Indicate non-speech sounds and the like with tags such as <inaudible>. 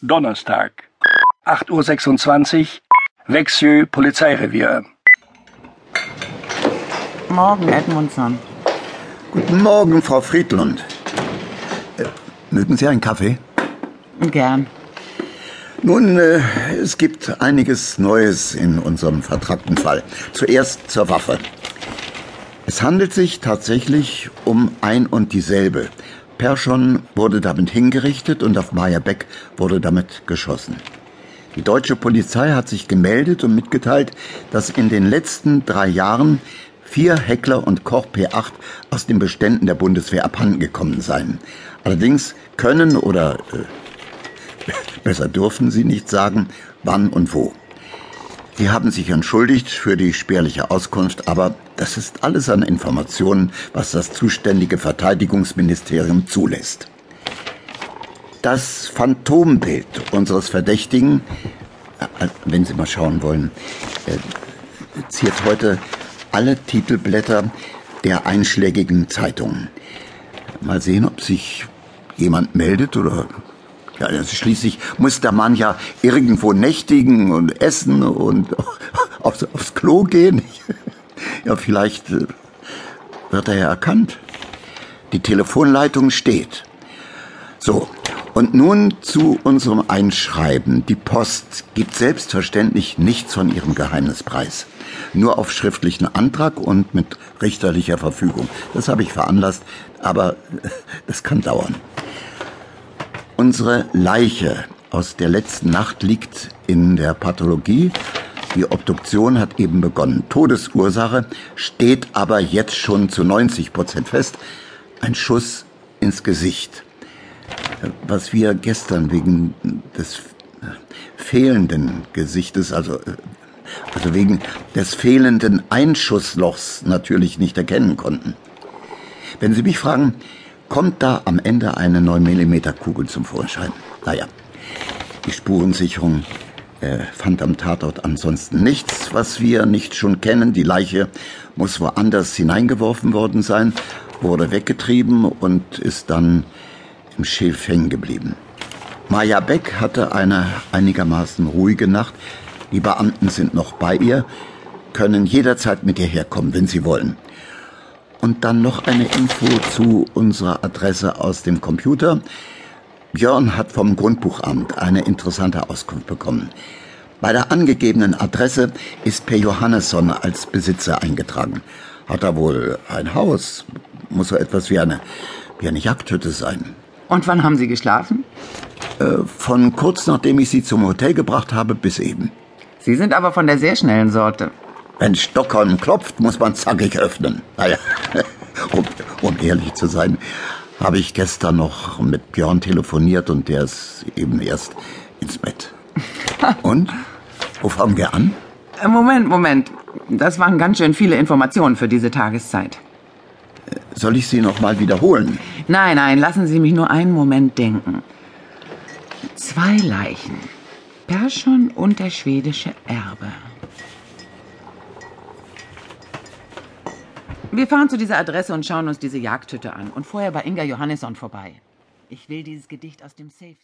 Donnerstag, 8.26 Uhr, Växjö, Polizeirevier. Morgen, Edmundson. Guten Morgen, Frau Friedlund. Äh, mögen Sie einen Kaffee? Gern. Nun, äh, es gibt einiges Neues in unserem vertragten Fall. Zuerst zur Waffe. Es handelt sich tatsächlich um ein und dieselbe. Perschon wurde damit hingerichtet und auf Maya Beck wurde damit geschossen. Die deutsche Polizei hat sich gemeldet und mitgeteilt, dass in den letzten drei Jahren vier Heckler und Koch P8 aus den Beständen der Bundeswehr abhandengekommen seien. Allerdings können oder äh, <laughs> besser dürfen sie nicht sagen, wann und wo. Sie haben sich entschuldigt für die spärliche Auskunft, aber das ist alles an Informationen, was das zuständige Verteidigungsministerium zulässt. Das Phantombild unseres Verdächtigen, äh, wenn Sie mal schauen wollen, äh, ziert heute alle Titelblätter der einschlägigen Zeitungen. Mal sehen, ob sich jemand meldet oder ja, also schließlich muss der Mann ja irgendwo nächtigen und essen und <laughs> aufs, aufs Klo gehen. <laughs> Ja, vielleicht äh, wird er ja erkannt. Die Telefonleitung steht. So, und nun zu unserem Einschreiben. Die Post gibt selbstverständlich nichts von ihrem Geheimnispreis. Nur auf schriftlichen Antrag und mit richterlicher Verfügung. Das habe ich veranlasst, aber <laughs> das kann dauern. Unsere Leiche aus der letzten Nacht liegt in der Pathologie. Die Obduktion hat eben begonnen. Todesursache steht aber jetzt schon zu 90 Prozent fest. Ein Schuss ins Gesicht. Was wir gestern wegen des fehlenden Gesichtes, also, also wegen des fehlenden Einschusslochs natürlich nicht erkennen konnten. Wenn Sie mich fragen, kommt da am Ende eine 9 mm Kugel zum Vorschein. Naja, die Spurensicherung äh, fand am Tatort ansonsten nichts, was wir nicht schon kennen. Die Leiche muss woanders hineingeworfen worden sein, wurde weggetrieben und ist dann im Schilf hängen geblieben. Maja Beck hatte eine einigermaßen ruhige Nacht. Die Beamten sind noch bei ihr, können jederzeit mit ihr herkommen, wenn sie wollen. Und dann noch eine Info zu unserer Adresse aus dem Computer. Björn hat vom Grundbuchamt eine interessante Auskunft bekommen. Bei der angegebenen Adresse ist Per Johannesson als Besitzer eingetragen. Hat er wohl ein Haus? Muss so etwas wie eine, wie eine Jagdhütte sein. Und wann haben Sie geschlafen? Äh, von kurz nachdem ich Sie zum Hotel gebracht habe bis eben. Sie sind aber von der sehr schnellen Sorte. Wenn Stockholm klopft, muss man zackig öffnen. Naja, <laughs> um, um ehrlich zu sein, habe ich gestern noch mit Björn telefoniert und der ist eben erst ins Bett. <laughs> Und? Wo fangen wir an? Äh, Moment, Moment. Das waren ganz schön viele Informationen für diese Tageszeit. Soll ich sie noch mal wiederholen? Nein, nein, lassen Sie mich nur einen Moment denken. Zwei Leichen. Perschon und der schwedische Erbe. Wir fahren zu dieser Adresse und schauen uns diese Jagdhütte an und vorher bei Inga Johannesson vorbei. Ich will dieses Gedicht aus dem Safe sehen.